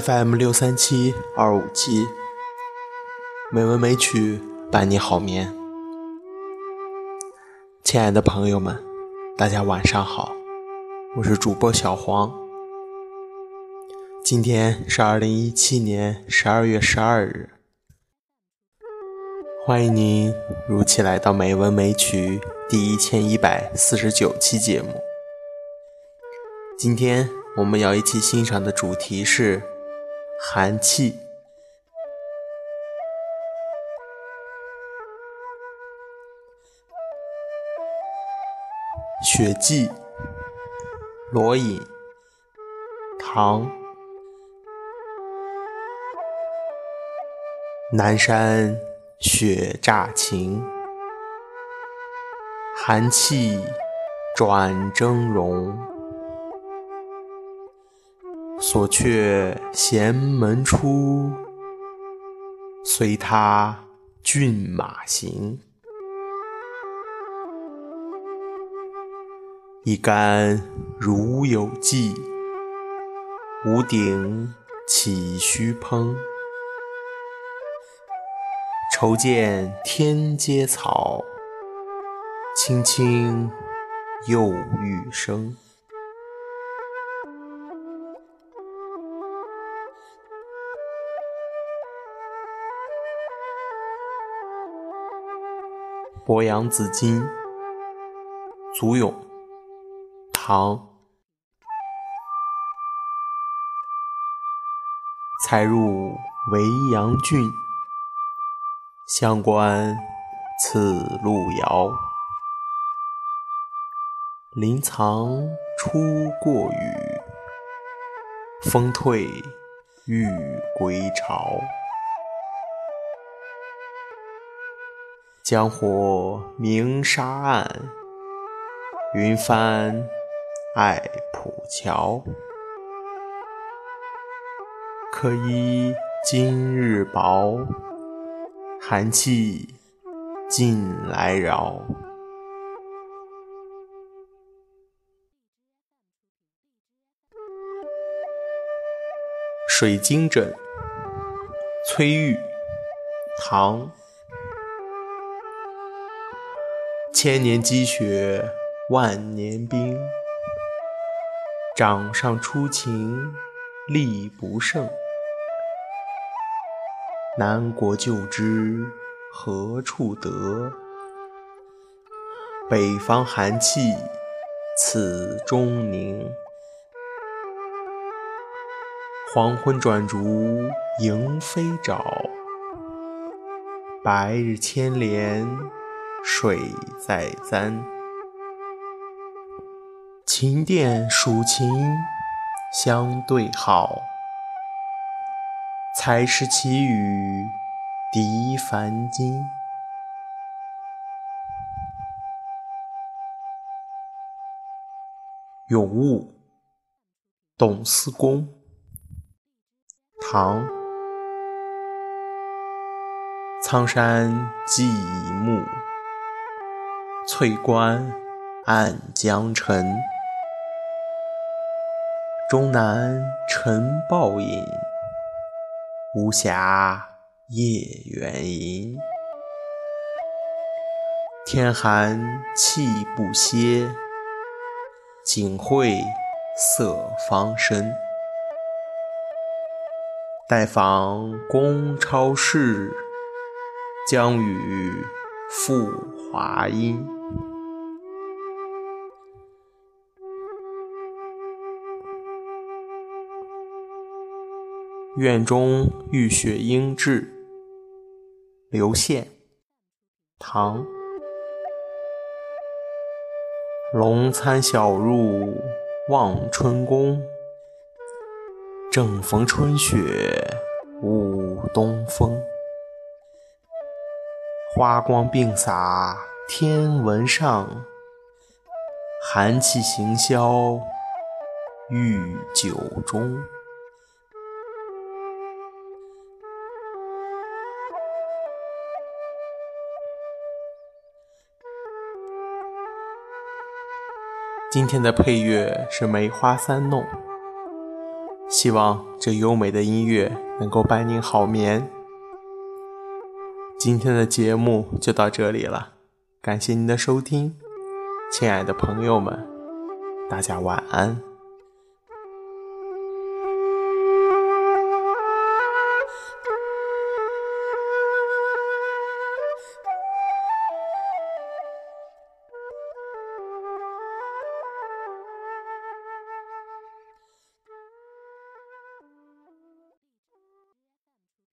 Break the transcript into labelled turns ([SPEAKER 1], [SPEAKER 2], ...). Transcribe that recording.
[SPEAKER 1] FM 六三七二五七，美文美曲伴你好眠。亲爱的朋友们，大家晚上好，我是主播小黄。今天是二零一七年十二月十二日，欢迎您如期来到《美文美曲》第一千一百四十九期节目。今天我们要一起欣赏的主题是。寒气，《雪霁》罗隐，唐。南山雪乍晴，寒气转峥嵘。锁却闲门出，随他骏马行。一竿如有寄，无顶岂须烹？愁见天阶草，青青又欲生。鄱阳紫金，祖咏，唐。才入维阳郡，乡关此路遥。林藏初过雨，风退欲归巢。江火明沙岸，云帆爱浦桥。可依今日薄，寒气近来扰。水晶枕，崔玉，唐。千年积雪，万年冰。掌上初晴，力不胜。南国旧知何处得？北方寒气此中凝。黄昏转烛迎飞沼，白日牵连。水在簪，琴殿数琴相对好，才识其语敌凡今。咏物，董思公，唐。苍山寂暮。翠关暗江沉，终南尘暴饮，无暇夜远吟。天寒气不歇，景会色方深。待访公超市，将与复华阴。院中遇雪应至，刘宪，唐。龙餐晓入望春宫，正逢春雪舞东风。花光并洒天文上，寒气行销御酒中。今天的配乐是《梅花三弄》，希望这优美的音乐能够伴您好眠。今天的节目就到这里了，感谢您的收听，亲爱的朋友们，大家晚安。